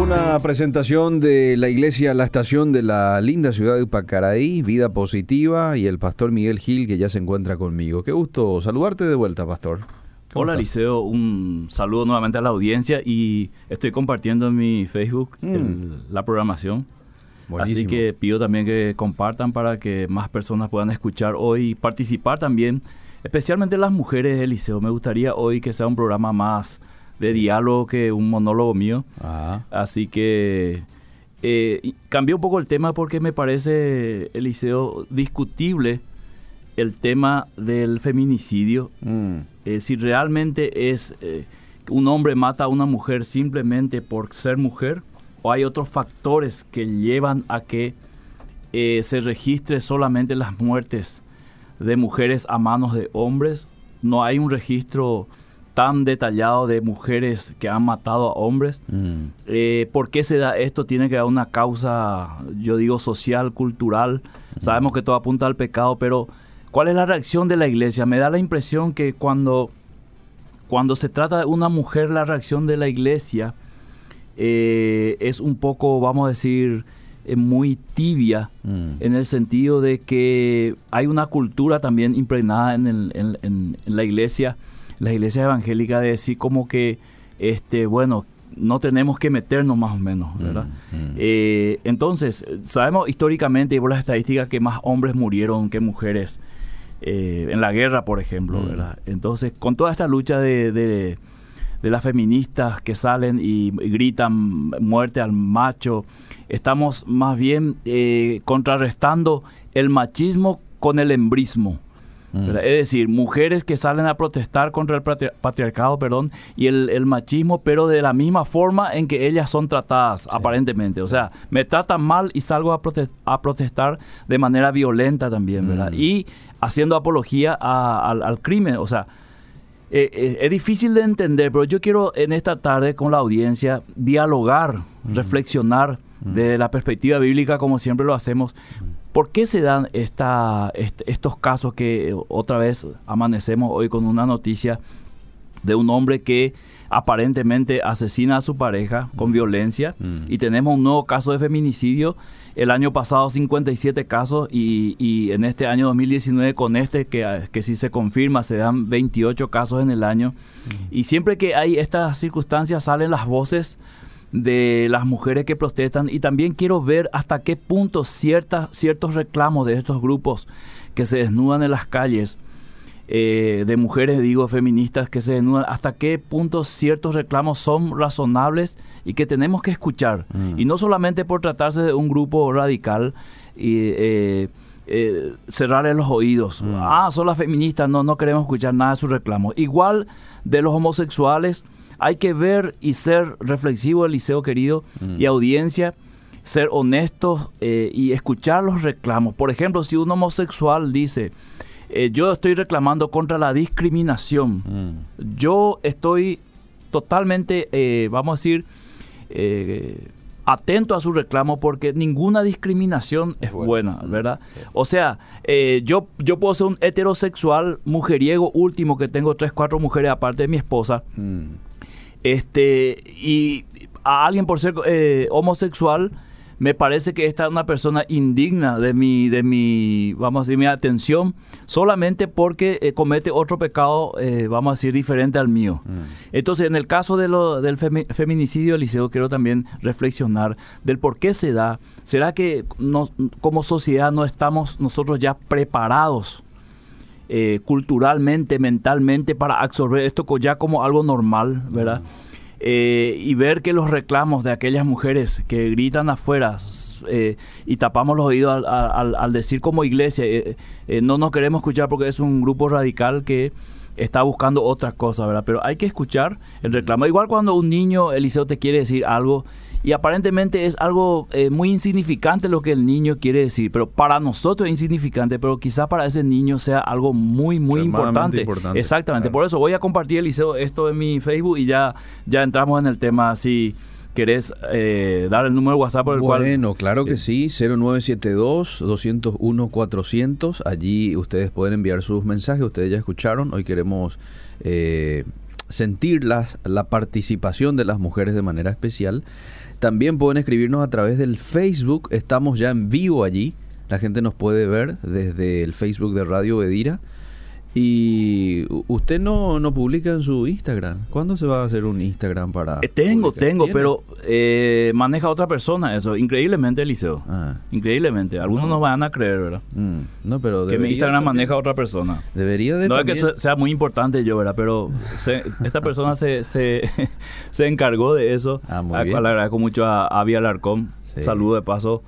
Una presentación de la iglesia La Estación de la linda ciudad de Pacaraí, Vida Positiva y el pastor Miguel Gil que ya se encuentra conmigo. Qué gusto saludarte de vuelta, pastor. Hola estás? Liceo, un saludo nuevamente a la audiencia y estoy compartiendo en mi Facebook Mm. el- la programación. Así que pido también que compartan para que más personas puedan escuchar hoy y participar también, especialmente las mujeres del liceo. Me gustaría hoy que sea un programa más de diálogo que un monólogo mío. Así que eh, cambié un poco el tema porque me parece, Eliseo, discutible el tema del feminicidio. mm, Eh, si realmente es eh, un hombre mata a una mujer simplemente por ser mujer o hay otros factores que llevan a que eh, se registre solamente las muertes de mujeres a manos de hombres. No hay un registro tan detallado de mujeres que han matado a hombres. mm. Eh, ¿Por qué se da esto? Tiene que haber una causa, yo digo, social, cultural. Sabemos que todo apunta al pecado, pero ¿cuál es la reacción de la iglesia? Me da la impresión que cuando, cuando se trata de una mujer, la reacción de la iglesia eh, es un poco, vamos a decir, eh, muy tibia Mm. en el sentido de que hay una cultura también impregnada en, el- en- en- en la iglesia, la iglesia evangélica, de decir como que, este, bueno, no tenemos que meternos más o menos, ¿verdad? Mm, mm. Eh, entonces, sabemos históricamente y por las estadísticas que más hombres murieron que mujeres eh, en la guerra, por ejemplo, Mm. ¿verdad? Entonces, con toda esta lucha de, de- de las feministas que salen y, gritan muerte al macho, estamos más bien eh, contrarrestando el machismo con el embrismo. Mm. Es decir, mujeres que salen a protestar contra el patri- patriarcado, perdón, y el, el machismo, pero de la misma forma en que ellas son tratadas, aparentemente. O sea, me tratan mal y salgo a, prote- a protestar de manera violenta también, ¿verdad? Mm. Y haciendo apología a- al, al crimen. O sea, eh, eh, es difícil de entender, pero yo quiero en esta tarde con la audiencia dialogar, reflexionar desde la perspectiva bíblica, como siempre lo hacemos. ¿Por qué se dan esta, est- estos casos que eh, otra vez amanecemos hoy con una noticia de un hombre que aparentemente asesina a su pareja con violencia y tenemos un nuevo caso de feminicidio? El año pasado 57 casos y, y en este año 2019 con este que, que si se confirma se dan 28 casos en el año. Y siempre que hay estas circunstancias salen las voces de las mujeres que protestan y también quiero ver hasta qué punto ciertas, ciertos reclamos de estos grupos que se desnudan en las calles, eh, de mujeres, digo, feministas que se desnudan, hasta qué punto ciertos reclamos son razonables y que tenemos que escuchar. Mm. Y no solamente por tratarse de un grupo radical y eh, eh, cerrarle los oídos. Mm. Ah, son las feministas, no, no queremos escuchar nada de sus reclamos. Igual de los homosexuales, hay que ver y ser reflexivo, Eliseo querido, Mm. y audiencia, ser honestos eh, y escuchar los reclamos. Por ejemplo, si un homosexual dice, eh, yo estoy reclamando contra la discriminación, Mm. yo estoy totalmente, eh, vamos a decir, eh, atento a su reclamo porque ninguna discriminación es buena, ¿verdad? O sea, eh, yo, yo puedo ser un heterosexual mujeriego último que tengo tres, cuatro mujeres aparte de mi esposa, Mm. este y a alguien por ser eh, homosexual me parece que esta es una persona indigna de mi de mi vamos a decir mi atención solamente porque eh, comete otro pecado eh, vamos a decir diferente al mío Mm. entonces en el caso de lo, del femi- feminicidio Eliseo quiero también reflexionar del por qué se da será que nos- como sociedad no estamos nosotros ya preparados eh, culturalmente, mentalmente, para absorber esto ya como algo normal, ¿verdad? Eh, y ver que los reclamos de aquellas mujeres que gritan afuera eh, y tapamos los oídos al, decir como iglesia, eh, eh, no nos queremos escuchar porque es un grupo radical que está buscando otras cosas, ¿verdad? Pero hay que escuchar el reclamo. Igual cuando un niño, Eliseo, te quiere decir algo y aparentemente es algo eh, muy insignificante lo que el niño quiere decir, pero para nosotros es insignificante, pero quizá para ese niño sea algo muy, muy importante. importante, Exactamente, claro. por eso voy a compartir, Eliseo, esto en mi Facebook y ya, ya entramos en el tema así ¿Querés eh, dar el número de WhatsApp por el bueno, cual... Bueno, claro que sí, 0972-201-400. Allí ustedes pueden enviar sus mensajes, ustedes ya escucharon. Hoy queremos eh, sentir la, la participación de las mujeres de manera especial. También pueden escribirnos a través del Facebook, estamos ya en vivo allí. La gente nos puede ver desde el Facebook de Radio Bedira. Y usted no, no publica en su Instagram. ¿Cuándo se va a hacer un Instagram para.? Eh, tengo, tengo, pero eh, maneja otra persona eso. Increíblemente, Eliseo. Ah. Increíblemente. Algunos no. van a creer, ¿verdad? Mm. No, pero. Que mi Instagram maneja otra persona. Debería de. No es que sea muy importante yo, ¿verdad? Pero esta persona se, se, se, encargó de eso. Ah, muy a, bien. Le agradezco mucho a Avi Alarcón. Sí. Saludo de paso.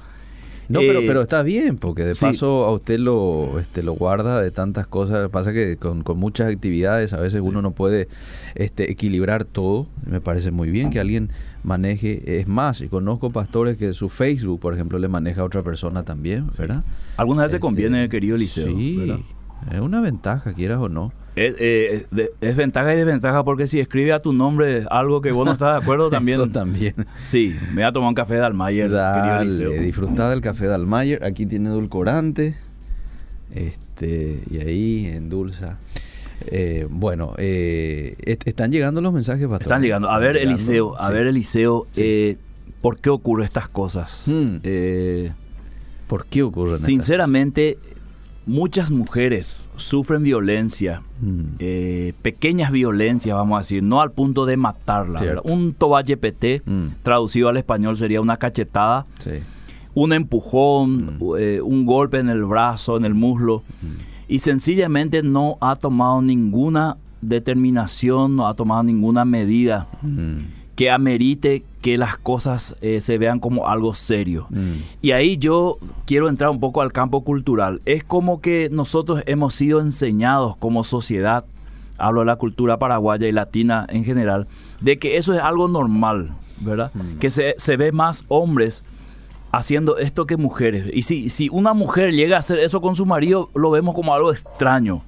No, pero, pero está bien, porque de paso a usted lo, este, lo guarda de tantas cosas. Pasa que con, con, muchas actividades a veces uno no puede este, equilibrar todo. Me parece muy bien que alguien maneje. Es más, y conozco pastores que su Facebook, por ejemplo, le maneja a otra persona también, ¿verdad? Algunas veces este, conviene, querido Liceo. Sí, ¿verdad? es una ventaja, quieras o no. Es, eh, es, ventaja y desventaja porque si escribe a tu nombre algo que vos no estás de acuerdo también. Eso también. Sí, me voy a tomar un café de Almayer. Dale, disfrutad del café de Almayer. Aquí tiene edulcorante. Este, y ahí endulza. Eh, bueno, eh, est están llegando los mensajes, pastor. Están llegando. A ver, llegando? Eliseo, a sí. ver, Eliseo, sí. eh, ¿por qué ocurren estas cosas? Hmm. ¿Por qué ocurren Sinceramente, muchas mujeres sufren violencia, mm. eh, pequeñas violencias, vamos a decir, no al punto de matarla. Un toballe PT, mm. traducido al español, sería una cachetada, sí. un empujón, Mm. eh, un golpe en el brazo, en el muslo, y sencillamente no ha tomado ninguna determinación, no ha tomado ninguna medida Mm. que amerite que las cosas eh, se vean como algo serio. Mm. Y ahí yo quiero entrar un poco al campo cultural. Es como que nosotros hemos sido enseñados como sociedad, hablo de la cultura paraguaya y latina en general, de que eso es algo normal, ¿verdad? Mm. Que se, se ve más hombres haciendo esto que mujeres. Y si, si una mujer llega a hacer eso con su marido, lo vemos como algo extraño.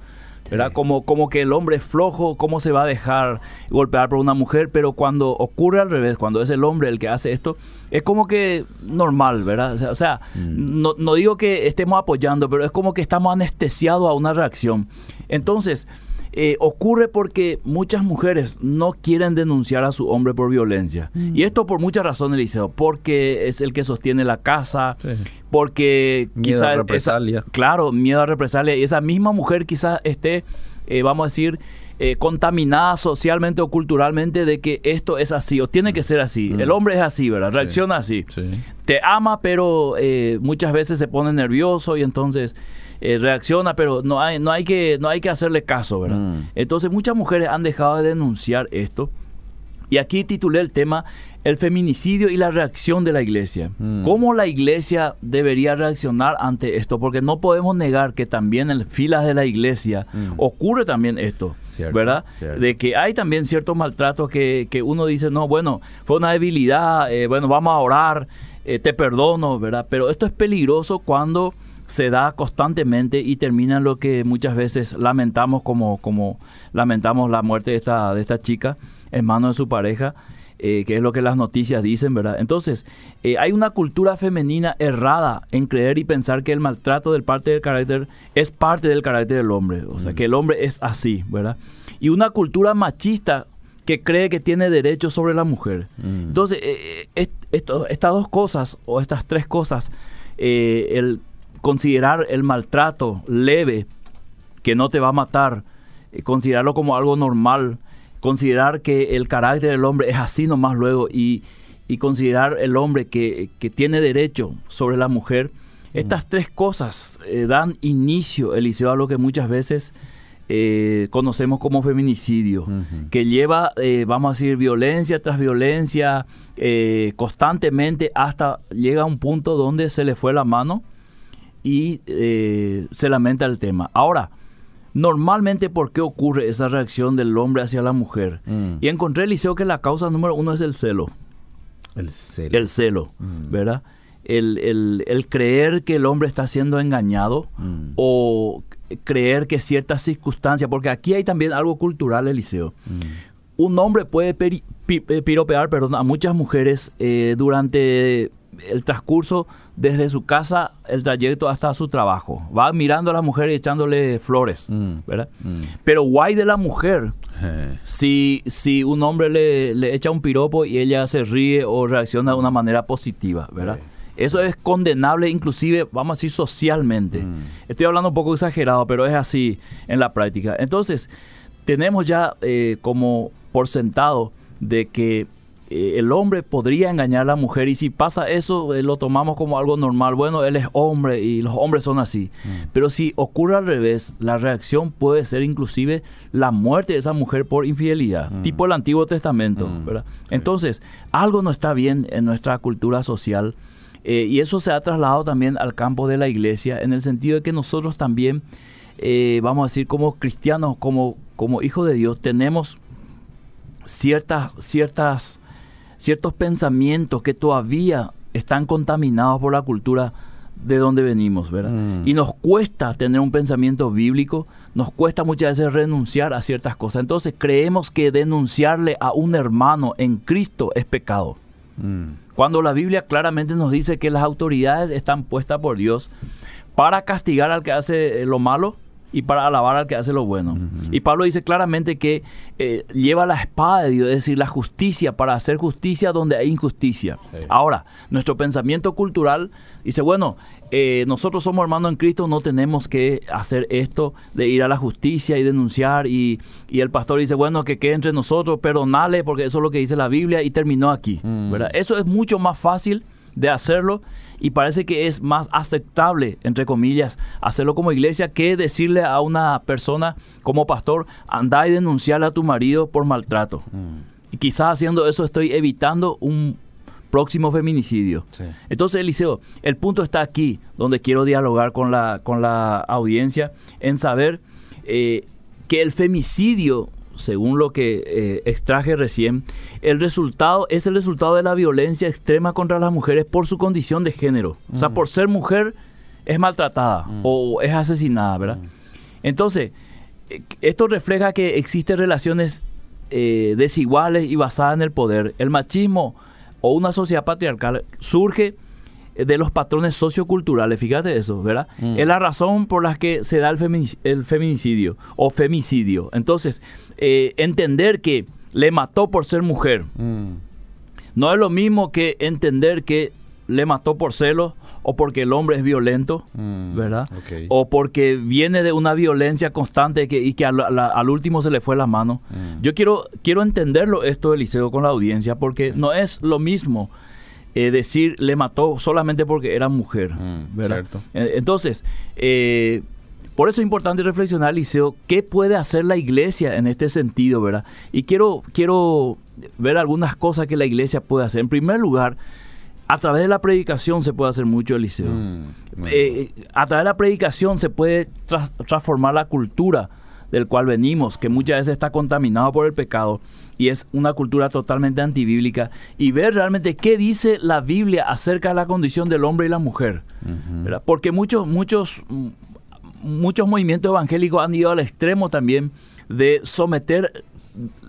¿Verdad? Como, como que el hombre es flojo, cómo se va a dejar golpear por una mujer, pero cuando ocurre al revés, cuando es el hombre el que hace esto, es como que normal, ¿verdad? O sea, o sea Mm. no, no digo que estemos apoyando, pero es como que estamos anestesiados a una reacción. Entonces, eh, ocurre porque muchas mujeres no quieren denunciar a su hombre por violencia. Mm. Y esto por muchas razones, Eliseo. Porque es el que sostiene la casa, Sí. porque Miedo quizá a esa- represalia. claro, miedo a represalia. Y esa misma mujer quizás esté, eh, vamos a decir, eh, contaminada socialmente o culturalmente de que esto es así o tiene que ser así. Mm. El hombre es así, ¿verdad? Reacciona así. Sí. Te ama, pero eh, muchas veces se pone nervioso y entonces eh, reacciona, pero no hay, no hay que, no hay que hacerle caso, ¿verdad? Mm. Entonces muchas mujeres han dejado de denunciar esto. Y aquí titulé el tema El feminicidio y la reacción de la iglesia. Mm. ¿Cómo la iglesia debería reaccionar ante esto? Porque no podemos negar que también en filas de la iglesia Mm. ocurre también esto, Cierto, ¿verdad? cierto. De que hay también ciertos maltratos que, que uno dice, no, bueno, fue una debilidad, eh, bueno, vamos a orar, eh, te perdono, ¿verdad? Pero esto es peligroso cuando se da constantemente y termina en lo que muchas veces lamentamos como, como lamentamos la muerte de esta, de esta chica en manos de su pareja, eh, que es lo que las noticias dicen, ¿verdad? Entonces, eh, hay una cultura femenina errada en creer y pensar que el maltrato del parte del carácter es parte del carácter del hombre, o sea, Mm. que el hombre es así, ¿verdad? Y una cultura machista que cree que tiene derechos sobre la mujer. Mm. Entonces, eh, est- esto- estas dos cosas, o estas tres cosas, el considerar el maltrato leve, que no te va a matar, eh, considerarlo como algo normal, considerar que el carácter del hombre es así nomás luego y, y considerar el hombre que, que tiene derecho sobre la mujer, estas tres cosas eh, dan inicio, Eliseo, a lo que muchas veces eh, conocemos como feminicidio, que lleva, eh, vamos a decir, violencia tras violencia constantemente hasta llega a un punto donde se le fue la mano y eh, se lamenta el tema. Ahora, normalmente, ¿por qué ocurre esa reacción del hombre hacia la mujer? Mm. Y encontré, Eliseo, que la causa número uno es el celo. El celo. El celo, Mm. ¿verdad? El, el- el creer que el hombre está siendo engañado Mm. o creer que ciertas circunstancias, porque aquí hay también algo cultural, Eliseo. Un hombre puede eh, piropear perdón, a muchas mujeres eh, durante el transcurso desde su casa, el trayecto hasta su trabajo. Va mirando a la mujer y echándole flores, mm, ¿verdad? Mm. Pero guay de la mujer, eh. si, si un hombre le, le, echa un piropo y ella se ríe o reacciona de una manera positiva, ¿verdad? Eso es condenable inclusive, vamos a decir, socialmente. Mm. Estoy hablando un poco exagerado, pero es así en la práctica. Entonces, tenemos ya eh, como por sentado de que el hombre podría engañar a la mujer y si pasa eso eh, lo tomamos como algo normal. Bueno, él es hombre y los hombres son así. Mm. Pero si ocurre al revés, la reacción puede ser inclusive la muerte de esa mujer por infidelidad, mm. tipo el Antiguo Testamento. ¿verdad? Entonces, algo no está bien en nuestra cultura social eh, y eso se ha trasladado también al campo de la iglesia, en el sentido de que nosotros también, eh, vamos a decir, como cristianos, como, como hijos de Dios, tenemos ciertas, ciertas, ciertos pensamientos que todavía están contaminados por la cultura de donde venimos, ¿verdad? Mm. Y nos cuesta tener un pensamiento bíblico, nos cuesta muchas veces renunciar a ciertas cosas. Entonces creemos que denunciarle a un hermano en Cristo es pecado. Mm. Cuando la Biblia claramente nos dice que las autoridades están puestas por Dios para castigar al que hace lo malo y para alabar al que hace lo bueno. Y Pablo dice claramente que eh, lleva la espada de Dios, es decir, la justicia, para hacer justicia donde hay injusticia. Ahora, nuestro pensamiento cultural dice, bueno, eh, nosotros somos hermanos en Cristo, no tenemos que hacer esto de ir a la justicia y denunciar. Y, el pastor dice, bueno, que quede entre nosotros, perdonale, porque eso es lo que dice la Biblia y terminó aquí. Mm. ¿verdad? Eso es mucho más fácil de hacerlo y parece que es más aceptable, entre comillas, hacerlo como iglesia que decirle a una persona como pastor, anda y denunciarle a tu marido por maltrato. Mm. Y quizás haciendo eso estoy evitando un próximo feminicidio. Entonces, Eliseo, el punto está aquí, donde quiero dialogar con la, con la audiencia, en saber eh, que el femicidio, según lo que eh, extraje recién, el resultado es el resultado de la violencia extrema contra las mujeres por su condición de género. O sea, mm. por ser mujer es maltratada mm. o es asesinada, ¿verdad? Mm. Entonces, eh, esto refleja que existen relaciones desiguales y basadas en el poder. El machismo o una sociedad patriarcal surge de los patrones socioculturales, fíjate eso, ¿verdad? Mm. Es la razón por la que se da el, feminicidio o femicidio. Entonces, eh, entender que le mató por ser mujer mm. no es lo mismo que entender que le mató por celos o porque el hombre es violento, mm, ¿verdad? O porque viene de una violencia constante que, y que al, último se le fue la mano. Yo quiero, quiero entenderlo esto, Eliseo, con la audiencia, porque no es lo mismo eh, decir le mató solamente porque era mujer, mm, ¿verdad? Entonces, eh, por eso es importante reflexionar, Eliseo, qué puede hacer la iglesia en este sentido, ¿verdad? Y quiero, quiero ver algunas cosas que la iglesia puede hacer. En primer lugar, a través de la predicación se puede hacer mucho, Eliseo. Mm, eh, a través de la predicación se puede transformar la cultura del cual venimos, que muchas veces está contaminado por el pecado y es una cultura totalmente antibíblica, y ver realmente qué dice la Biblia acerca de la condición del hombre y la mujer. Porque muchos, muchos, muchos movimientos evangélicos han ido al extremo también de someter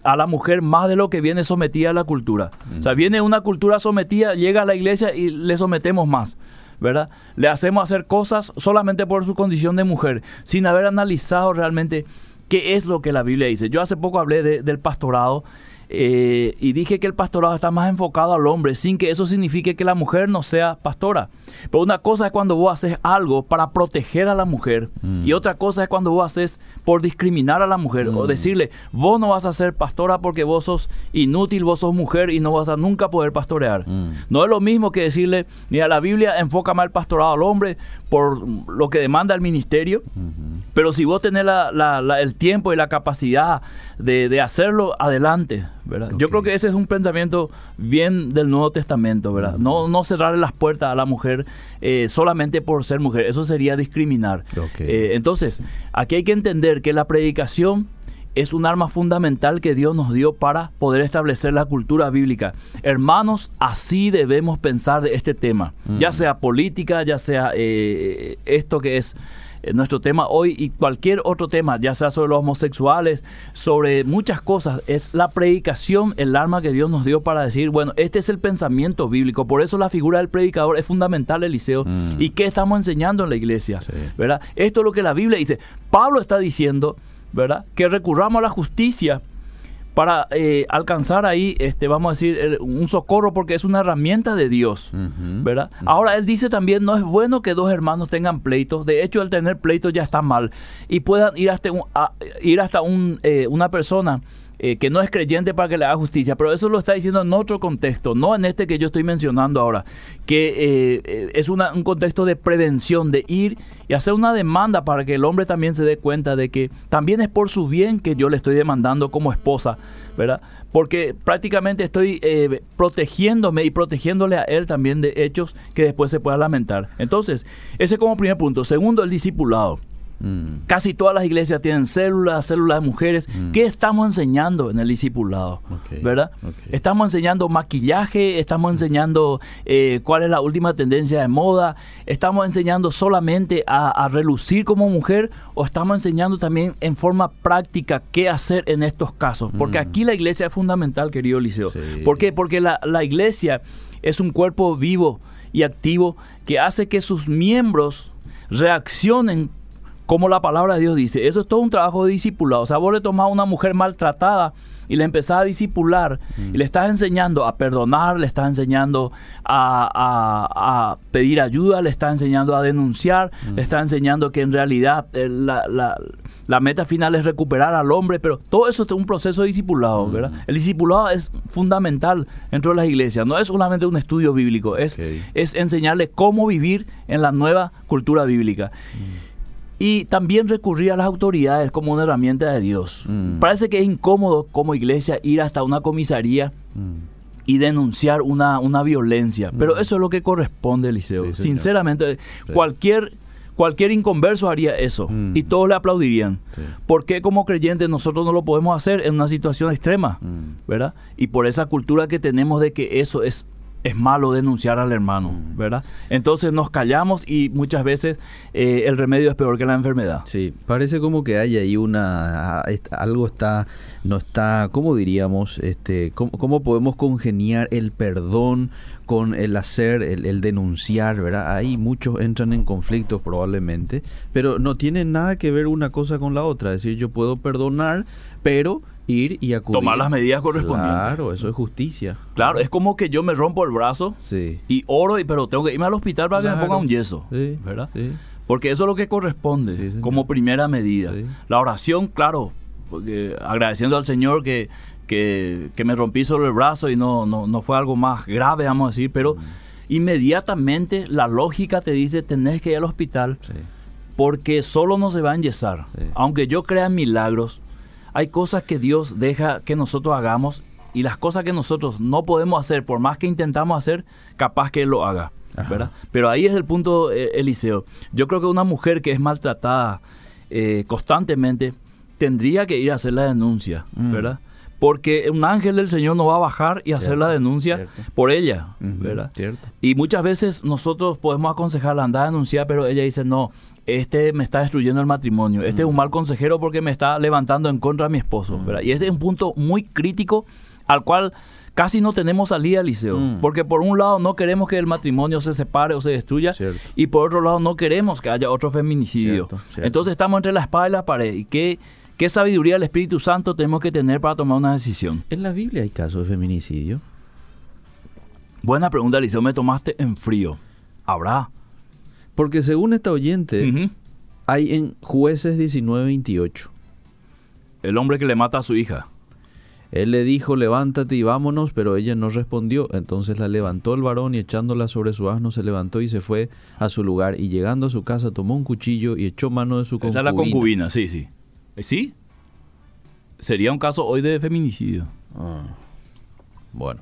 a la mujer más de lo que viene sometida a la cultura. O sea, viene una cultura sometida, llega a la iglesia y le sometemos más. ¿verdad? Le hacemos hacer cosas solamente por su condición de mujer, sin haber analizado realmente qué es lo que la Biblia dice. Yo hace poco hablé del pastorado eh, y dije que el pastorado está más enfocado al hombre, sin que eso signifique que la mujer no sea pastora. Pero una cosa es cuando vos haces algo para proteger a la mujer y mm. otra cosa es cuando vos haces por discriminar a la mujer o mm. decirle, vos no vas a ser pastora porque vos sos inútil, vos sos mujer y no vas a nunca poder pastorear. Mm. No es lo mismo que decirle, mira, la Biblia enfoca más el pastorado al hombre por lo que demanda el ministerio, pero si vos tenés el tiempo y la capacidad de, hacerlo, adelante, ¿verdad? Yo creo que ese es un pensamiento bien del Nuevo Testamento, ¿verdad? No, no cerrarle las puertas a la mujer eh, solamente por ser mujer, eso sería discriminar. Eh, entonces, aquí hay que entender que la predicación es un arma fundamental que Dios nos dio para poder establecer la cultura bíblica. Hermanos, así debemos pensar de este tema, ya sea política, ya sea eh, esto que es nuestro tema hoy y cualquier otro tema, ya sea sobre los homosexuales, sobre muchas cosas, es la predicación, el arma que Dios nos dio para decir, bueno, este es el pensamiento bíblico. Por eso la figura del predicador es fundamental, Eliseo. Mm. ¿Y qué estamos enseñando en la iglesia? ¿verdad? Esto es lo que la Biblia dice. Pablo está diciendo, ¿verdad? Que recurramos a la justicia para eh, alcanzar ahí, este, vamos a decir, un socorro porque es una herramienta de Dios, ¿verdad? Ahora él dice también, no es bueno que dos hermanos tengan pleitos, de hecho el tener pleitos ya está mal. Y puedan ir hasta, ir hasta un, eh, una persona eh, que no es creyente para que le haga justicia, pero eso lo está diciendo en otro contexto, no en este que yo estoy mencionando ahora, que eh, es una, un contexto de prevención, de ir y hacer una demanda para que el hombre también se dé cuenta de que también es por su bien que yo le estoy demandando como esposa, ¿verdad? Porque prácticamente estoy eh, protegiéndome y protegiéndole a él también de hechos que después se pueda lamentar. Entonces, ese como primer punto. Segundo, el discipulado. Mm. Casi todas las iglesias tienen células, células de mujeres. Mm. ¿Qué estamos enseñando en el discipulado? ¿Verdad? Estamos enseñando maquillaje, estamos enseñando eh, cuál es la última tendencia de moda, estamos enseñando solamente a, relucir como mujer o estamos enseñando también en forma práctica qué hacer en estos casos. Porque mm. aquí la iglesia es fundamental, querido Liceo. ¿Por qué? Porque la, la iglesia es un cuerpo vivo y activo que hace que sus miembros reaccionen como la palabra de Dios dice. Eso es todo un trabajo de discipulado. O sea, vos le tomás a una mujer maltratada y le empezás a discipular y le estás enseñando a perdonar, le estás enseñando a, pedir ayuda, le estás enseñando a denunciar, le estás enseñando que en realidad eh, la, meta final es recuperar al hombre, pero todo eso es un proceso de discipulado, ¿verdad? El discipulado es fundamental dentro de las iglesias, no es solamente un estudio bíblico, es, es enseñarle cómo vivir en la nueva cultura bíblica y también recurrir a las autoridades como una herramienta de Dios. Mm. Parece que es incómodo como iglesia ir hasta una comisaría mm. y denunciar una, una violencia, pero mm. eso es lo que corresponde, Eliseo. Sinceramente, cualquier cualquier inconverso haría eso y todos le aplaudirían. porque como creyentes nosotros no lo podemos hacer en una situación extrema? ¿Verdad? Y por esa cultura que tenemos de que eso es es malo denunciar al hermano, mm. ¿verdad? Entonces nos callamos y muchas veces eh, el remedio es peor que la enfermedad. Sí, parece como que hay ahí una algo está no está, ¿cómo diríamos? Este, ¿cómo, podemos congeniar el perdón con el hacer, el, el, denunciar, ¿verdad? Ahí muchos entran en conflictos probablemente, pero no tiene nada que ver una cosa con la otra, es decir, yo puedo perdonar, pero ir y acudir. Tomar las medidas correspondientes. Claro, eso es justicia. Claro, es como que yo me rompo el brazo y oro, y, pero tengo que irme al hospital para que me ponga un yeso. ¿Verdad? Porque eso es lo que corresponde como primera medida. La oración, claro, porque agradeciendo al Señor que, que, me rompí solo el brazo y no, no, no, fue algo más grave, vamos a decir, pero inmediatamente la lógica te dice tenés que ir al hospital porque solo no se va a enyesar. Aunque yo crea en milagros, hay cosas que Dios deja que nosotros hagamos y las cosas que nosotros no podemos hacer, por más que intentamos hacer, capaz que Él lo haga. ¿verdad? Pero ahí es el punto, eh, Eliseo. Yo creo que una mujer que es maltratada eh, constantemente tendría que ir a hacer la denuncia, mm. ¿verdad? Porque un ángel del Señor no va a bajar y hacer la denuncia por ella, ¿verdad? Y muchas veces nosotros podemos aconsejarla, andar a denunciar, pero ella dice, no, este me está destruyendo el matrimonio, este es un mal consejero porque me está levantando en contra de mi esposo. Mm. Y este es un punto muy crítico al cual casi no tenemos salida, Liceo. Mm. Porque por un lado no queremos que el matrimonio se separe o se destruya y por otro lado no queremos que haya otro feminicidio. Entonces estamos entre la espada y la pared. ¿Y qué, qué sabiduría del Espíritu Santo tenemos que tener para tomar una decisión? ¿En la Biblia hay casos de feminicidio? Buena pregunta, Liceo. Me tomaste en frío. Habrá. Porque según esta oyente, hay en jueces 19-28. El hombre que le mata a su hija. Él le dijo, levántate y vámonos, pero ella no respondió. Entonces la levantó el varón y echándola sobre su asno se levantó y se fue a su lugar. Y llegando a su casa tomó un cuchillo y echó mano de su concubina. Esa es la concubina, sí, sí. ¿Eh, ¿Sí? Sería un caso hoy de feminicidio. Ah. Bueno.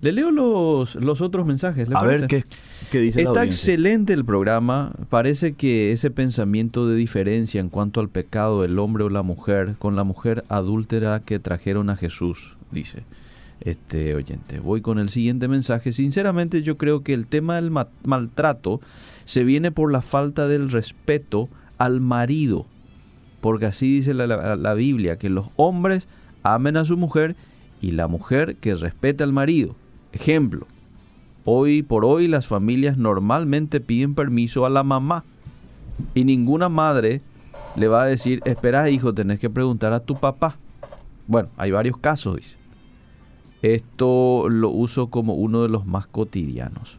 Le leo los, los otros mensajes. a ver qué, qué dice Está excelente el programa. Parece que ese pensamiento de diferencia en cuanto al pecado del hombre o la mujer con la mujer adúltera que trajeron a Jesús, dice este oyente. Voy con el siguiente mensaje. Sinceramente yo creo que el tema del maltrato se viene por la falta del respeto al marido. Porque así dice la, la- Biblia, que los hombres amen a su mujer y la mujer que respete al marido. Ejemplo, hoy por hoy las familias normalmente piden permiso a la mamá y ninguna madre le va a decir, espera hijo, tenés que preguntar a tu papá. Bueno, hay varios casos, dice. Esto lo uso como uno de los más cotidianos.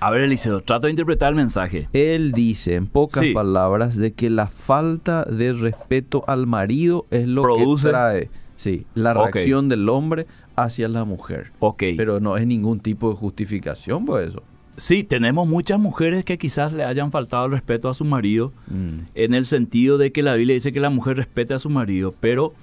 A ver, Eliseo, trato de interpretar el mensaje. Él dice, en pocas Sí. palabras, de que la falta de respeto al marido es lo Produce- que trae sí, la reacción del hombre hacia la mujer. Ok. Pero no es ningún tipo de justificación por eso. Sí, tenemos muchas mujeres que quizás le hayan faltado el respeto a su marido, Mm. en el sentido de que la Biblia dice que la mujer respete a su marido, pero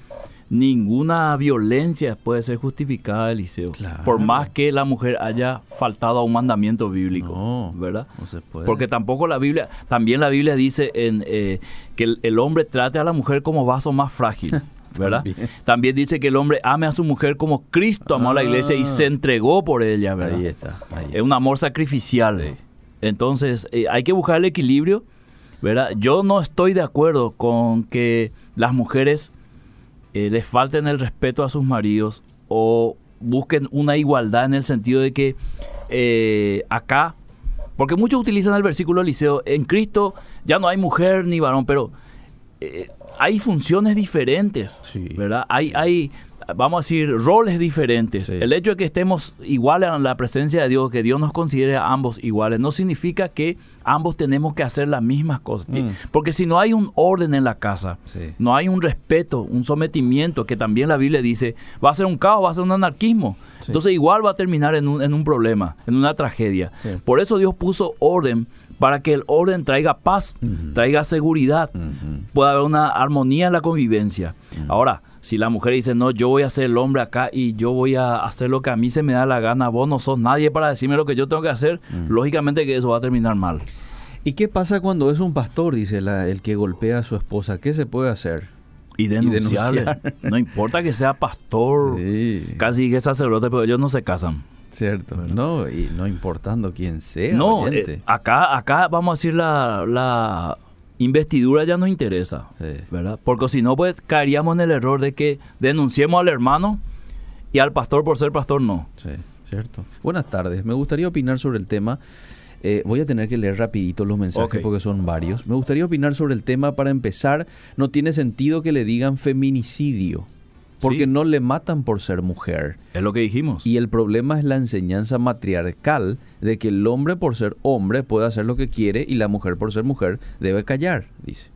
ninguna violencia puede ser justificada, Eliseo. Claro. Por más que la mujer haya faltado a un mandamiento bíblico, No, ¿verdad? no se puede. Porque tampoco la Biblia, también la Biblia dice en, eh, que el, el hombre trate a la mujer como vaso más frágil, ¿verdad? También. también. dice que el hombre ame a su mujer como Cristo amó a la iglesia y Ah. se entregó por ella, ¿verdad? Ahí está. ahí Es un amor sacrificial. Sí. Entonces, eh, hay que buscar el equilibrio, ¿verdad? Yo no estoy de acuerdo con que las mujeres eh, les falten el respeto a sus maridos o busquen una igualdad en el sentido de que eh, acá, porque muchos utilizan el versículo Eliseo, en Cristo ya no hay mujer ni varón, pero eh, hay funciones diferentes, Sí. ¿verdad? Hay, hay, vamos a decir, roles diferentes. Sí. El hecho de que estemos iguales en la presencia de Dios, que Dios nos considere a ambos iguales, no significa que ambos tenemos que hacer las mismas cosas. Mm. Porque si no hay un orden en la casa, Sí. no hay un respeto, un sometimiento, que también la Biblia dice, va a ser un caos, va a ser un anarquismo. Sí. Entonces igual va a terminar en un, en un problema, en una tragedia. Por eso Dios puso orden para que el orden traiga paz, Ujú. traiga seguridad, Ujú. pueda haber una armonía en la convivencia. Ahora, si la mujer dice, no, yo voy a ser el hombre acá y yo voy a hacer lo que a mí se me da la gana, vos no sos nadie para decirme lo que yo tengo que hacer, lógicamente que eso va a terminar mal. ¿Y qué pasa cuando es un pastor, dice la- el que golpea a su esposa? ¿Qué se puede hacer? Y denunciarle. denunciar. No importa que sea pastor, Sí. casi que sacerdote, pero ellos no se casan. Cierto. No, y no importando quién sea. no, eh, acá, acá vamos a decir la, la investidura ya nos interesa, Sí. ¿verdad? Porque si no, pues caeríamos en el error de que denunciemos al hermano y al pastor por ser pastor no. Sí, cierto. Buenas tardes. Me gustaría opinar sobre el tema. Eh, voy a tener que leer rapidito los mensajes porque son varios. Me gustaría opinar sobre el tema para empezar. No tiene sentido que le digan feminicidio porque Sí. no le matan por ser mujer. Es lo que dijimos. Y el problema es la enseñanza matriarcal de que el hombre por ser hombre puede hacer lo que quiere y la mujer por ser mujer debe callar, dice.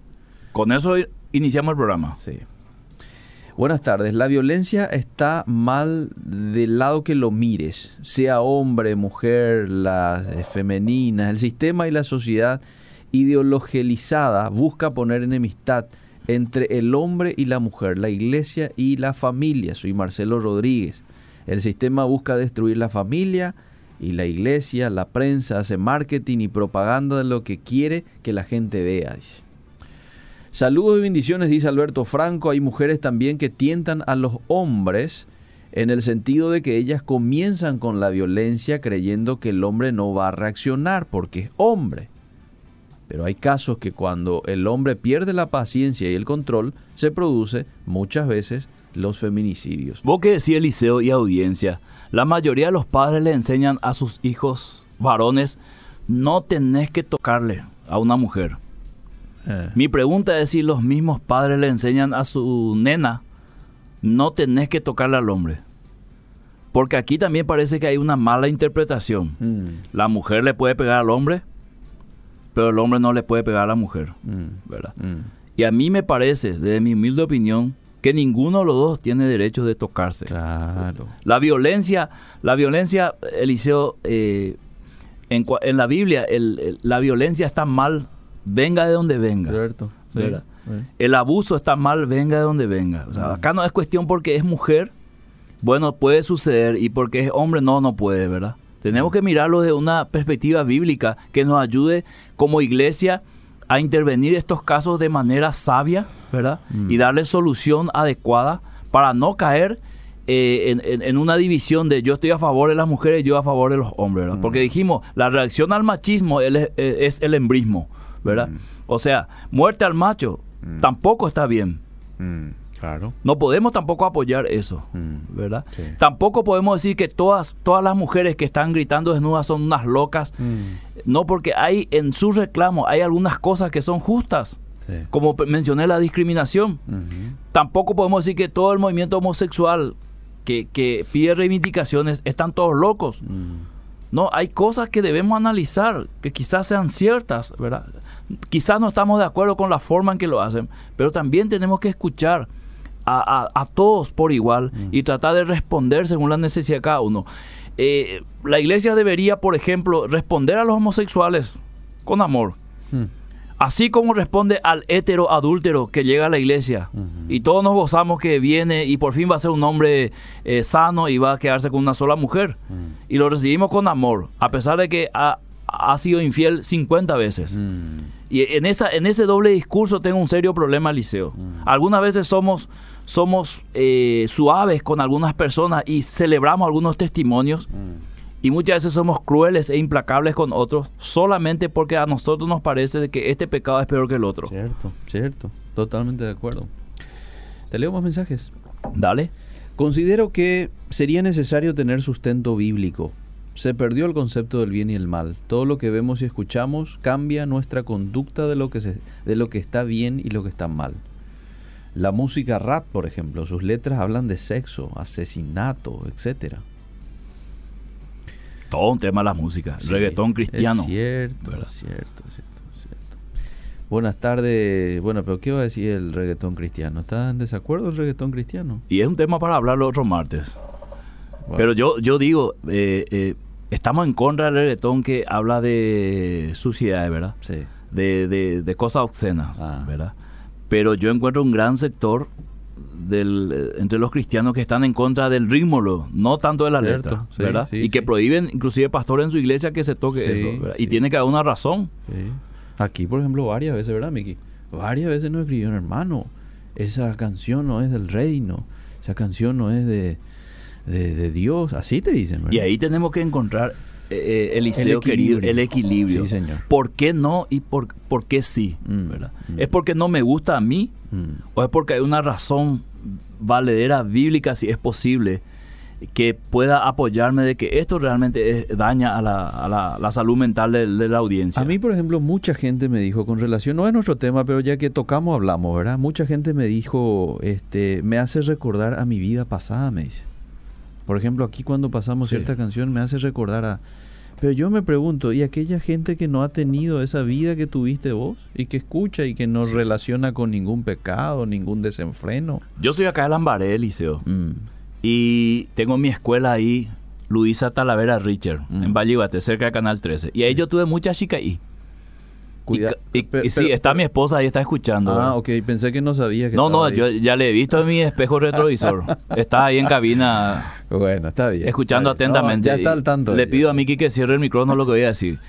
Con eso iniciamos el programa. Sí. Buenas tardes. La violencia está mal del lado que lo mires, sea hombre, mujer, las eh, femeninas, el sistema y la sociedad ideologizada busca poner enemistad entre el hombre y la mujer, la iglesia y la familia. Soy Marcelo Rodríguez. El sistema busca destruir la familia y la iglesia, la prensa hace marketing y propaganda de lo que quiere que la gente vea. Saludos y bendiciones, dice Alberto Franco. Hay mujeres también que tientan a los hombres en el sentido de que ellas comienzan con la violencia creyendo que el hombre no va a reaccionar porque es hombre. Pero hay casos que cuando el hombre pierde la paciencia y el control, se produce muchas veces los feminicidios. Vos que decís, Eliseo y audiencia, la mayoría de los padres le enseñan a sus hijos varones, no tenés que tocarle a una mujer. Eh, Mi pregunta es si los mismos padres le enseñan a su nena, no tenés que tocarle al hombre. Porque aquí también parece que hay una mala interpretación. mm, La mujer le puede pegar al hombre, pero el hombre no le puede pegar a la mujer, mm, ¿verdad? mm. Y a mí me parece, desde mi humilde opinión, que ninguno de los dos tiene derecho de tocarse. Claro. La violencia, la violencia, Eliseo, eh, en, cua- en la Biblia, el- el- la violencia está mal, venga de donde venga. Cierto. sí, ¿Verdad? sí. El abuso está mal, venga de donde venga. O sea, acá no es cuestión porque es mujer, bueno, puede suceder, y porque es hombre, no, no puede, ¿verdad? Tenemos que mirarlo de una perspectiva bíblica que nos ayude como iglesia a intervenir estos casos de manera sabia, ¿verdad? Y darle solución adecuada para no caer eh, en, en- en una división de yo estoy a favor de las mujeres y yo a favor de los hombres, ¿verdad? Porque dijimos, la reacción al machismo él es, es el embrismo, ¿verdad? Mm. O sea, muerte al macho Mm. tampoco está bien. Claro. No podemos tampoco apoyar eso, Mm. ¿verdad? Sí. Tampoco podemos decir que todas, todas las mujeres que están gritando desnudas son unas locas. Mm. No, porque hay en su reclamo hay algunas cosas que son justas, Sí. como mencioné la discriminación. Tampoco podemos decir que todo el movimiento homosexual que, que pide reivindicaciones están todos locos. Mm. No, hay cosas que debemos analizar, que quizás sean ciertas, ¿verdad? Quizás no estamos de acuerdo con la forma en que lo hacen, pero también tenemos que escuchar a, a- a todos por igual y tratar de responder según la necesidad de cada uno. Eh, la iglesia debería, por ejemplo, responder a los homosexuales con amor, Mm. así como responde al hétero adúltero que llega a la iglesia. Ujú. Y todos nos gozamos que viene y por fin va a ser un hombre eh, sano y va a quedarse con una sola mujer. Mm. Y lo recibimos con amor, a pesar de que ha, ha sido infiel 50 veces. Mm. Y en, esa, en ese doble discurso tengo un serio problema, Liceo. Algunas veces somos, somos eh, suaves con algunas personas y celebramos algunos testimonios. Mm. Y muchas veces somos crueles e implacables con otros solamente porque a nosotros nos parece que este pecado es peor que el otro. Cierto, cierto. Totalmente de acuerdo. Te leo más mensajes. Dale. Considero que sería necesario tener sustento bíblico. Se perdió el concepto del bien y el mal. Todo lo que vemos y escuchamos cambia nuestra conducta de lo que, se- de lo que está bien y lo que está mal. La música rap, por ejemplo, sus letras hablan de sexo, asesinato, etcétera. Todo un tema la música. Sí, reggaetón cristiano. Es cierto, cierto, es cierto, es cierto. Buenas tardes. Bueno, pero ¿qué va a decir el reggaetón cristiano? ¿Está en desacuerdo el reggaetón cristiano? Y es un tema para hablarlo otro martes. Pero yo, yo digo, eh, eh, estamos en contra del reggaetón que habla de suciedad, ¿verdad? Sí. De, de, de cosas obscenas, Ah. ¿verdad? Pero yo encuentro un gran sector del, eh, entre los cristianos que están en contra del ritmo, no tanto de la Cierto, sí, ¿verdad? sí, y que sí. prohíben inclusive pastores en su iglesia que se toque eso, ¿verdad? Y tiene que haber una razón. Sí. Aquí, por ejemplo, varias veces, ¿verdad, Miki? Varias veces nos escribieron, hermano, esa canción no es del reino, esa canción no es de, de, de Dios, así te dicen, ¿verdad? Y ahí tenemos que encontrar, eh, eh, Eliseo El querido, equilibrio. el equilibrio. Sí, señor. ¿Por qué no y por, por qué sí? Mm, ¿verdad? mm. ¿Es porque no me gusta a mí Mm. o es porque hay una razón valedera bíblica, si es posible, que pueda apoyarme de que esto realmente es- daña a la, a la- la salud mental de, de la audiencia? A mí, por ejemplo, mucha gente me dijo con relación, no es nuestro tema, pero ya que tocamos, hablamos, ¿verdad? Mucha gente me dijo, este, me hace recordar a mi vida pasada, me dice. Por ejemplo, aquí cuando pasamos Sí. cierta canción me hace recordar a... Pero yo me pregunto, ¿y aquella gente que no ha tenido esa vida que tuviste vos? Y que escucha y que no Sí. relaciona con ningún pecado, ningún desenfreno. Yo soy acá de Lambaré, Liceo, Mm, y tengo mi escuela ahí, Luisa Talavera Richard, Mm. en Valligate, cerca de Canal 13. Y ahí yo tuve muchas chicas ahí. Y, y- sí, pero- está mi esposa ahí, está escuchando. Ah, ok, pensé que no sabía que No, no, estaba yo ahí. ya le he visto en mi espejo retrovisor. Está ahí en cabina Bueno, está bien. escuchando está bien. No, atentamente. ya está al tanto. Le pido a. Miki que cierre el micrófono lo que voy a decir.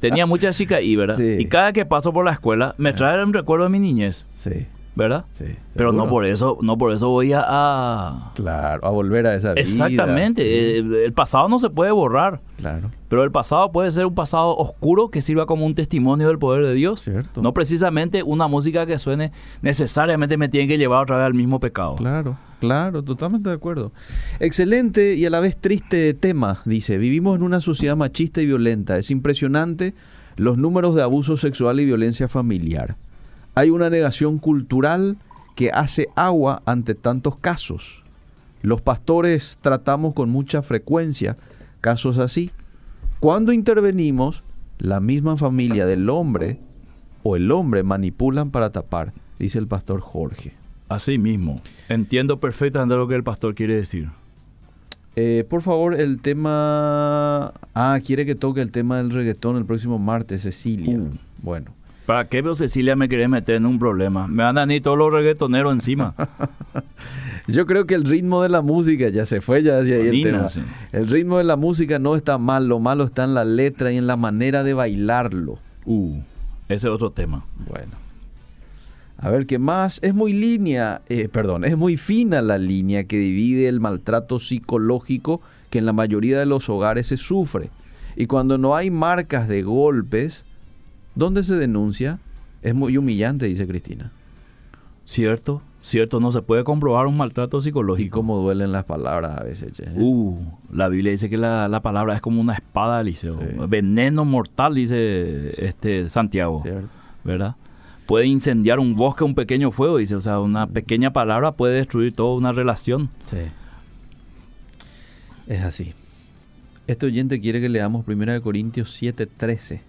Tenía muchas chicas ahí, ¿verdad? Sí. Y cada que paso por la escuela me trae un recuerdo de mi niñez, Sí, ¿verdad? sí. Pero no por eso, no por eso voy a... a- Claro, a volver a esa vida. Exactamente. Eh, el pasado no se puede borrar. claro, Pero el pasado puede ser un pasado oscuro que sirva como un testimonio del poder de Dios. cierto. No precisamente una música que suene necesariamente me tiene que llevar otra vez al mismo pecado. Claro, claro, totalmente de acuerdo. Excelente y a la vez triste tema, dice. Vivimos en una sociedad machista y violenta. Es impresionante los números de abuso sexual y violencia familiar. Hay una negación cultural que hace agua ante tantos casos. Los pastores tratamos con mucha frecuencia casos así. Cuando intervenimos, la misma familia del hombre o el hombre manipulan para tapar, dice el pastor Jorge. Así mismo. Entiendo perfectamente lo que el pastor quiere decir. Eh, por favor, el tema... Ah, quiere que toque el tema del reggaetón el próximo martes, Cecilia. Uh. Bueno. ¿Para qué veo Cecilia me querés meter en un problema? Me van a venir todos los reggaetoneros encima. Yo creo que el ritmo de la música ya se fue, ya hacia ahí el tema. sí. El ritmo de la música no está mal, lo malo está en la letra y en la manera de bailarlo. Uh, ese es otro tema. Bueno. A ver, ¿qué más? Es muy línea, eh, perdón, es muy fina la línea que divide el maltrato psicológico que en la mayoría de los hogares se sufre. Y cuando no hay marcas de golpes, ¿Dónde se denuncia? Es muy humillante, dice Cristina. Cierto, cierto, no se puede comprobar un maltrato Y psicológico. cómo duelen las palabras a veces. che. Uh, la Biblia dice que la, la palabra es como una espada, Eliseo. Sí. Veneno mortal, dice este Santiago, ¿Cierto? ¿verdad? Puede incendiar un bosque, un pequeño fuego, dice. O sea, una pequeña palabra puede destruir toda una relación. Sí. Es así. Este oyente quiere que leamos 1 Corintios 7:13.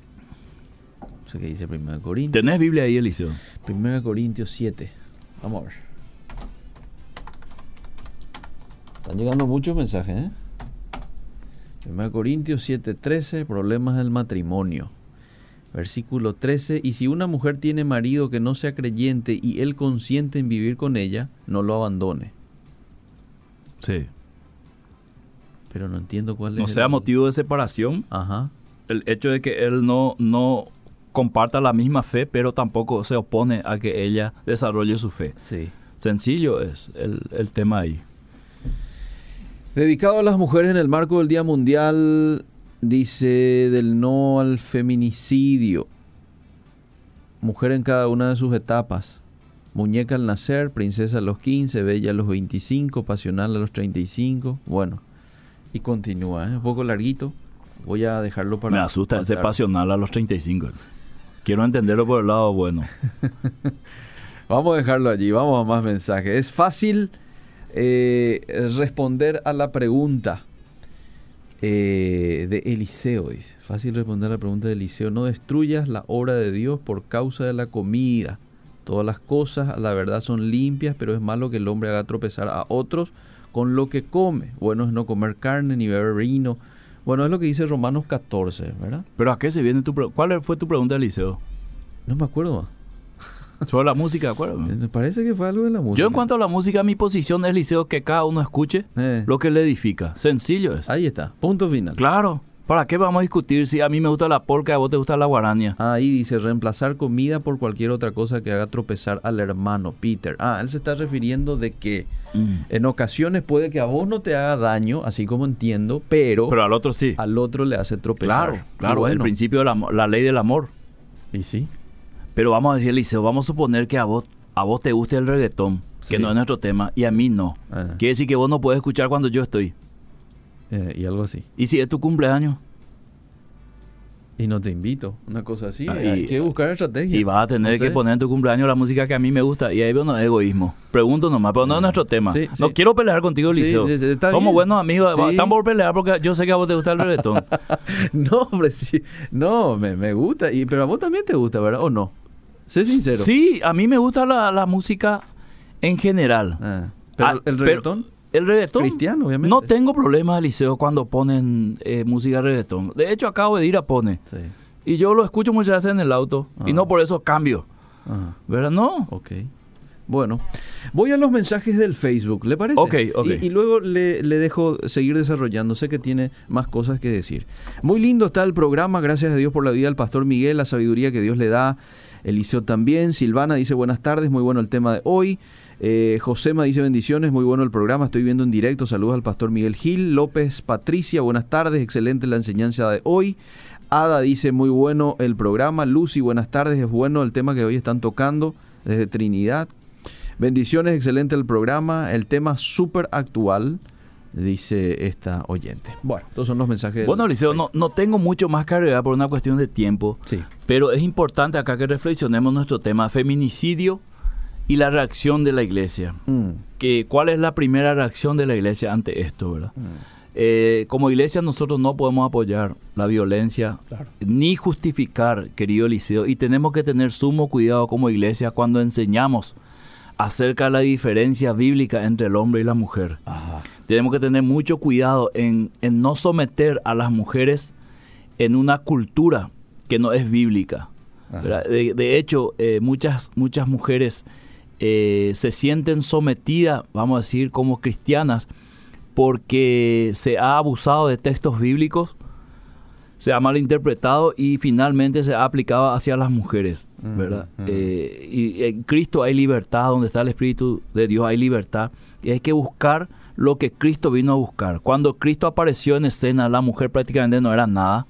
No sé qué dice 1 Corintios. ¿Tenés Biblia ahí, Eliseo? 1 Corintios 7. Vamos a ver. Están llegando muchos mensajes, ¿eh? 1 Corintios 7:13, problemas del matrimonio. Versículo 13, y si una mujer tiene marido que no sea creyente y él consiente en vivir con ella, no lo abandone. Sí. Pero no entiendo cuál No es. sea el- motivo de separación Ajá. el hecho de que él no, no comparta la misma fe, pero tampoco se opone a que ella desarrolle su fe. Sí. Sencillo es el, el tema ahí. Dedicado a las mujeres en el marco del Día Mundial, dice del no al feminicidio. Mujer en cada una de sus etapas. Muñeca al nacer, princesa a los 15, bella a los 25, pasional a los 35. Bueno, y continúa, ¿eh? un poco larguito. Voy a dejarlo para... Me asusta ese pasional a los 35. Quiero entenderlo por el lado bueno. Vamos a dejarlo allí, vamos a más mensajes. Es fácil eh, responder a la pregunta eh, de Eliseo, dice. Fácil responder a la pregunta de Eliseo. No destruyas la obra de Dios por causa de la comida. Todas las cosas, a la verdad, son limpias, pero es malo que el hombre haga tropezar a otros con lo que come. Bueno es no comer carne ni beber vino. Bueno, es lo que dice Romanos 14, ¿verdad? Pero ¿a qué se viene tu ¿Cuál fue tu pregunta, Eliseo? No me acuerdo. Sobre la música, ¿de acuerdo? Me parece que fue algo de la música. Yo en cuanto a la música, mi posición es, Liceo, que cada uno escuche Eh, lo que le edifica. Sencillo es. Ahí está, punto final. Claro. ¿Para qué vamos a discutir si a mí me gusta la polca y a vos te gusta la guarania? Ahí dice reemplazar comida por cualquier otra cosa que haga tropezar al hermano Peter. Ah, él se está refiriendo de que Mm. en ocasiones puede que a vos no te haga daño, así como entiendo, pero, Pero al otro sí. al otro le hace tropezar. Claro, claro. El bueno, principio de la, la ley del amor. Y sí. Pero vamos a decir, Liceo, vamos a suponer que a vos, a vos te guste el reggaetón, que no es nuestro tema, y a mí no. Ah, Quiere decir que vos no puedes escuchar cuando yo estoy. Eh, y algo así. ¿Y si es tu cumpleaños? Y no te invito, una cosa así. Ah, hay y- que buscar estrategia. Y vas a tener No sé. que poner en tu cumpleaños la música que a mí me gusta. Y ahí veo no es egoísmo. Pregunto nomás, pero no es nuestro tema. Sí, No sí. quiero pelear contigo, Liceo. Somos bien. buenos amigos. Estamos por pelear porque yo sé que a vos te gusta el reggaetón. no, hombre, sí. No, me, me gusta. Y, pero a vos también te gusta, ¿verdad? ¿O no? Sé sincero. sí, a mí me gusta la, la música en general. Ah, pero Ah, el pero- reggaetón. El reggaetón. Cristiano, obviamente. No tengo problemas, Liceo, cuando ponen eh, música reggaetón. De hecho, acabo de ir a Pone. Sí. Y yo lo escucho muchas veces en el auto. Y Ah. no por eso cambio. Ajá. ¿Verdad? No. Ok. Bueno, voy a los mensajes del Facebook, ¿le parece? Ok, ok. Y, y luego le, le dejo seguir desarrollando, sé que tiene más cosas que decir. Muy lindo está el programa, gracias a Dios por la vida del pastor Miguel, la sabiduría que Dios le da. Eliseo también, Silvana dice buenas tardes, muy bueno el tema de hoy. Eh, Josema dice bendiciones, muy bueno el programa, estoy viendo en directo, saludos al pastor Miguel Gil. López Patricia, buenas tardes, excelente la enseñanza de hoy. Ada dice muy bueno el programa. Lucy, buenas tardes, es bueno el tema que hoy están tocando desde Trinidad. Bendiciones, excelente el programa, el tema súper actual, dice esta oyente. Bueno, estos son los mensajes. Bueno, Liceo, no, no tengo mucho más que agregar por una cuestión de tiempo. Sí, Pero es importante acá que reflexionemos nuestro tema, feminicidio y la reacción de la iglesia. Mm, Que, ¿Cuál es la primera reacción de la iglesia ante esto? ¿verdad? mm, Eh, como iglesia nosotros no podemos apoyar la violencia Claro. ni justificar, querido Eliseo, y tenemos que tener sumo cuidado como iglesia cuando enseñamos acerca de la diferencia bíblica entre el hombre y la mujer. Ajá. Tenemos que tener mucho cuidado en, en no someter a las mujeres en una cultura que no es bíblica. De hecho, eh, muchas, muchas mujeres eh, se sienten sometidas, vamos a decir, como cristianas, porque se ha abusado de textos bíblicos, se ha malinterpretado y finalmente se ha aplicado hacia las mujeres, ¿verdad? Eh, y en Cristo hay libertad, donde está el Espíritu de Dios hay libertad, y hay que buscar lo que Cristo vino a buscar. Cuando Cristo apareció en escena, la mujer prácticamente no era nada,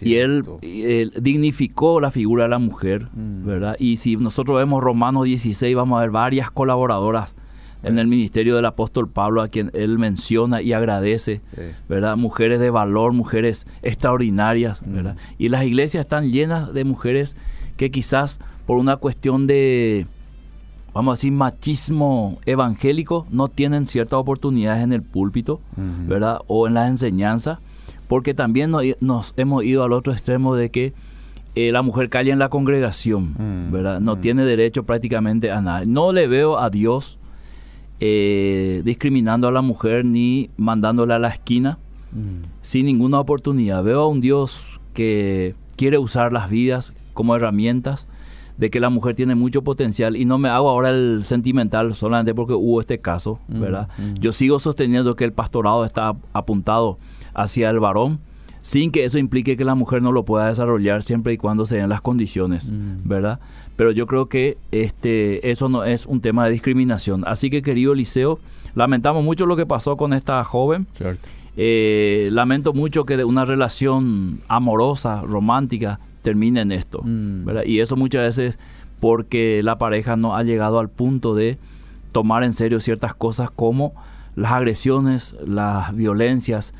Y él, él, dignificó la figura de la mujer, Mm. ¿verdad? Y si nosotros vemos Romanos 16, vamos a ver varias colaboradoras en el ministerio del apóstol Pablo a quien él menciona y agradece, Sí. ¿verdad? Mujeres de valor, mujeres extraordinarias, Mm. ¿verdad? Y las iglesias están llenas de mujeres que quizás por una cuestión de, vamos a decir, machismo evangélico, no tienen ciertas oportunidades en el púlpito. ¿verdad? O en las enseñanzas, porque también no- nos hemos ido al otro extremo de que eh, la mujer calla en la congregación, Mm, ¿verdad? No mm. tiene derecho prácticamente a nada. No le veo a Dios eh, discriminando a la mujer ni mandándola a la esquina Mm. sin ninguna oportunidad. Veo a un Dios que quiere usar las vidas como herramientas, de que la mujer tiene mucho potencial y no me hago ahora el sentimental solamente porque hubo este caso, ¿verdad? Yo sigo sosteniendo que el pastorado está apuntado hacia el varón sin que eso implique que la mujer no lo pueda desarrollar siempre y cuando se den las condiciones, Mm. ¿verdad? Pero yo creo que este eso no es un tema de discriminación. Así que querido Liceo, lamentamos mucho lo que pasó con esta joven. Eh, lamento mucho que de una relación amorosa, romántica, termine en esto. Mm. ¿verdad? Y eso muchas veces porque la pareja no ha llegado al punto de tomar en serio ciertas cosas como las agresiones, las violencias,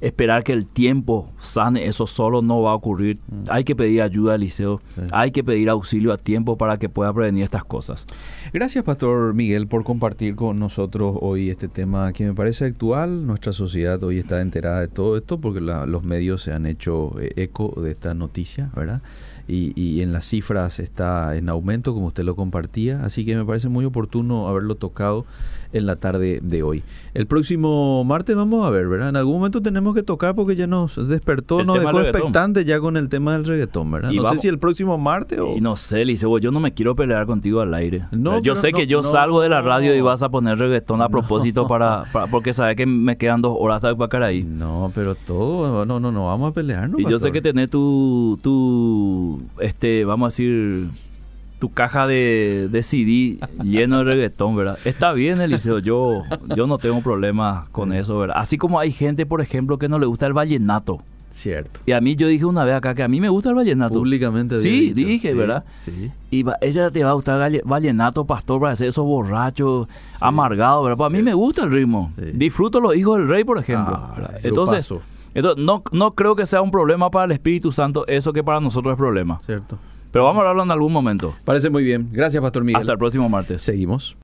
esperar que el tiempo sane, eso solo no va a ocurrir. Mm. Hay que pedir ayuda al liceo, Sí. hay que pedir auxilio a tiempo para que pueda prevenir estas cosas. Gracias, Pastor Miguel, por compartir con nosotros hoy este tema que me parece actual. Nuestra sociedad hoy está enterada de todo esto porque la- los medios se han hecho eh, eco de esta noticia, ¿verdad? Y, y en las cifras está en aumento, como usted lo compartía. Así que me parece muy oportuno haberlo tocado en la tarde de hoy. El próximo martes vamos a ver, ¿verdad? En algún momento tenemos que tocar porque ya nos despertó, El nos dejó expectante ya con el tema del reggaetón, ¿verdad? Y no vamos- sé si el próximo martes o... Y no sé, Liceo, yo no me quiero pelear contigo al aire. No, yo sé no- que yo salgo de la radio y vas a poner reggaetón a propósito para, para- porque sabes que me quedan dos horas hasta Pacaraí. No, pero todo, no, no, no, vamos a pelearnos. Y yo sé que tenés tu, tu, este, vamos a decir, tu caja de, de CD lleno de reggaetón, ¿verdad? Está bien, Eliseo, yo, yo no tengo problema con eso, ¿verdad? Así como hay gente, por ejemplo, que no le gusta el vallenato. Cierto. Y a mí yo dije una vez acá que a mí me gusta el vallenato. Públicamente. Sí, dicho. dije, Sí, ¿verdad? Sí. Y va- ella te va a gustar vallenato, pastor, para hacer esos borrachos, amargados, ¿verdad? Pues a mí Sí. me gusta el ritmo. Sí. Disfruto los hijos del rey, por ejemplo. Ah. Entonces, entonces no, no creo que sea un problema para el Espíritu Santo eso que para nosotros es problema. Cierto. Pero vamos a hablarlo en algún momento. Parece muy bien. Gracias, Pastor Miguel. Hasta el próximo martes. Seguimos.